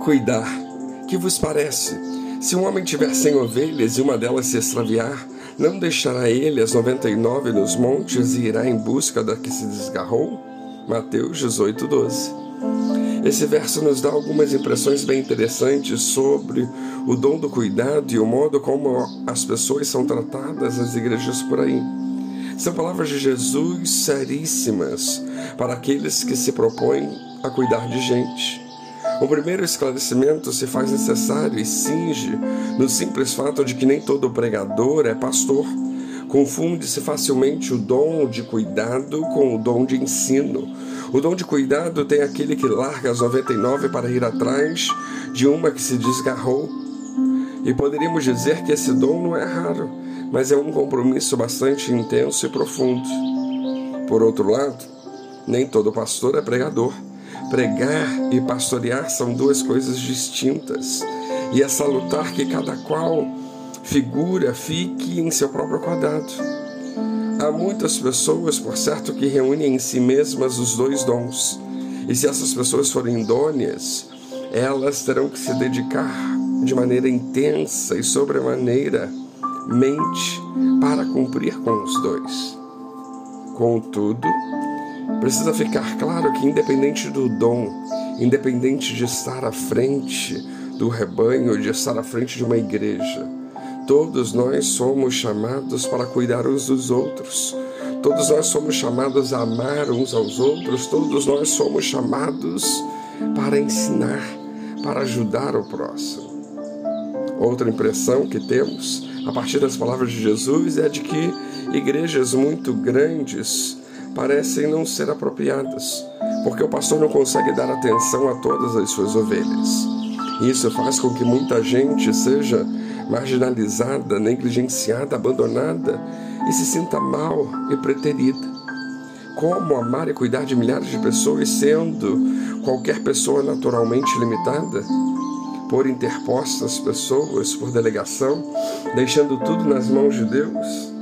cuidar. Que vos parece? Se um homem tiver cem ovelhas e uma delas se extraviar, não deixará ele as noventa e nove nos montes e irá em busca da que se desgarrou? Mateus 18, 12. Esse verso nos dá algumas impressões bem interessantes sobre o dom do cuidado e o modo como as pessoas são tratadas nas igrejas por aí. São palavras de Jesus seríssimas para aqueles que se propõem a cuidar de gente. O primeiro esclarecimento se faz necessário e cinge no simples fato de que nem todo pregador é pastor. Confunde-se facilmente o dom de cuidado com o dom de ensino. O dom de cuidado tem aquele que larga as 99 para ir atrás de uma que se desgarrou. E poderíamos dizer que esse dom não é raro, mas é um compromisso bastante intenso e profundo. Por outro lado, nem todo pastor é pregador. Pregar e pastorear são duas coisas distintas, e é salutar que cada qual figura fique em seu próprio quadrado. Há muitas pessoas, por certo, que reúnem em si mesmas os dois dons, e se essas pessoas forem idôneas, elas terão que se dedicar de maneira intensa e sobremaneira mente para cumprir com os dois. Contudo, Precisa ficar claro que, independente do dom, independente de estar à frente do rebanho, de estar à frente de uma igreja, todos nós somos chamados para cuidar uns dos outros. Todos nós somos chamados a amar uns aos outros, todos nós somos chamados para ensinar, para ajudar o próximo. Outra impressão que temos a partir das palavras de Jesus é de que igrejas muito grandes parecem não ser apropriadas, porque o pastor não consegue dar atenção a todas as suas ovelhas. Isso faz com que muita gente seja marginalizada, negligenciada, abandonada e se sinta mal e preterida. Como amar e cuidar de milhares de pessoas sendo qualquer pessoa naturalmente limitada? Por interpostas pessoas, por delegação, deixando tudo nas mãos de Deus?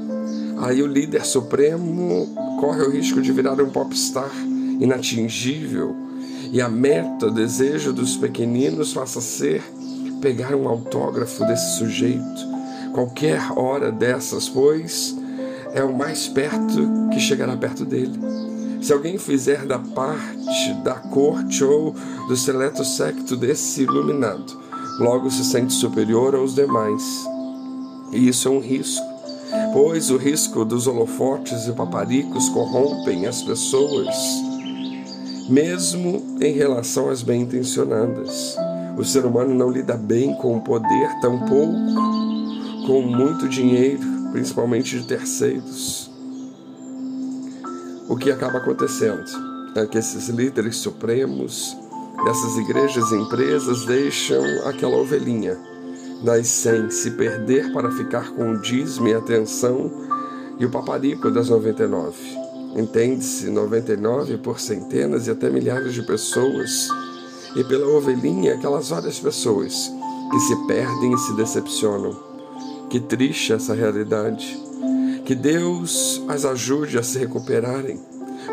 Aí o líder supremo corre o risco de virar um popstar inatingível e a meta, o desejo dos pequeninos passa a ser pegar um autógrafo desse sujeito. Qualquer hora dessas, pois, é o mais perto que chegará perto dele. Se alguém fizer da parte da corte ou do seleto secto desse iluminado, logo se sente superior aos demais. E isso é um risco pois o risco dos holofotes e paparicos corrompem as pessoas, mesmo em relação às bem-intencionadas. O ser humano não lida bem com o poder, tampouco com muito dinheiro, principalmente de terceiros. O que acaba acontecendo é que esses líderes supremos dessas igrejas e empresas deixam aquela ovelhinha das cem se perder para ficar com o dízimo e atenção e o paparico das 99. Entende-se 99 por centenas e até milhares de pessoas, e pela ovelhinha aquelas várias pessoas que se perdem e se decepcionam. Que triste essa realidade. Que Deus as ajude a se recuperarem.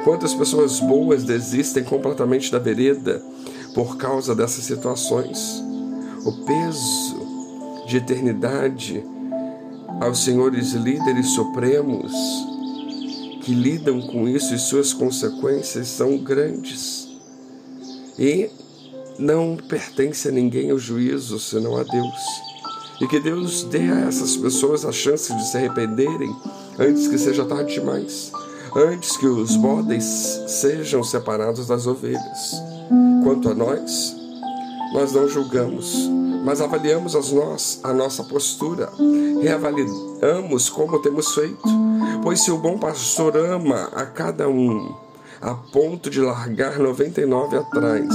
Quantas pessoas boas desistem completamente da vereda por causa dessas situações? O peso de eternidade aos senhores líderes supremos que lidam com isso e suas consequências são grandes. E não pertence a ninguém o juízo senão a Deus. E que Deus dê a essas pessoas a chance de se arrependerem antes que seja tarde demais, antes que os bodes sejam separados das ovelhas. Quanto a nós, nós não julgamos, mas avaliamos as nós, a nossa postura, reavaliamos como temos feito. Pois se o bom pastor ama a cada um, a ponto de largar 99 atrás,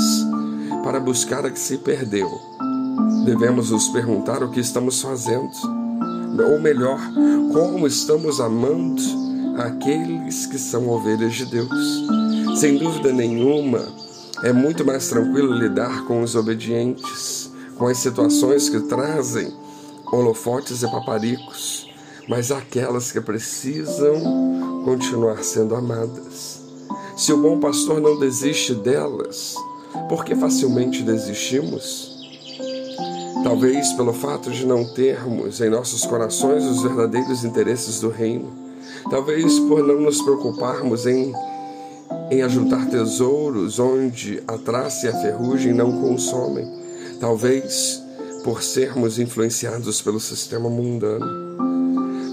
para buscar a que se perdeu, devemos nos perguntar o que estamos fazendo, ou melhor, como estamos amando aqueles que são ovelhas de Deus. Sem dúvida nenhuma, é muito mais tranquilo lidar com os obedientes com as situações que trazem holofotes e paparicos, mas aquelas que precisam continuar sendo amadas. Se o bom pastor não desiste delas, por que facilmente desistimos? Talvez pelo fato de não termos em nossos corações os verdadeiros interesses do reino. Talvez por não nos preocuparmos em, em ajuntar tesouros onde a traça e a ferrugem não consomem. Talvez por sermos influenciados pelo sistema mundano.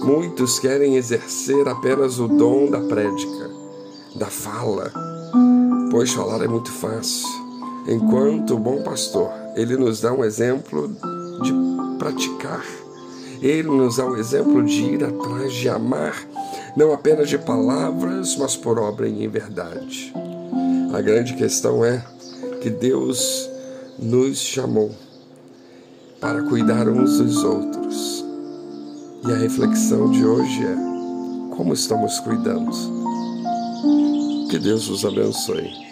Muitos querem exercer apenas o dom da prédica, da fala, pois falar é muito fácil. Enquanto o bom pastor ele nos dá um exemplo de praticar. Ele nos dá um exemplo de ir atrás, de amar, não apenas de palavras, mas por obra e em verdade. A grande questão é que Deus nos chamou para cuidar uns dos outros. E a reflexão de hoje é: como estamos cuidando? Que Deus os abençoe.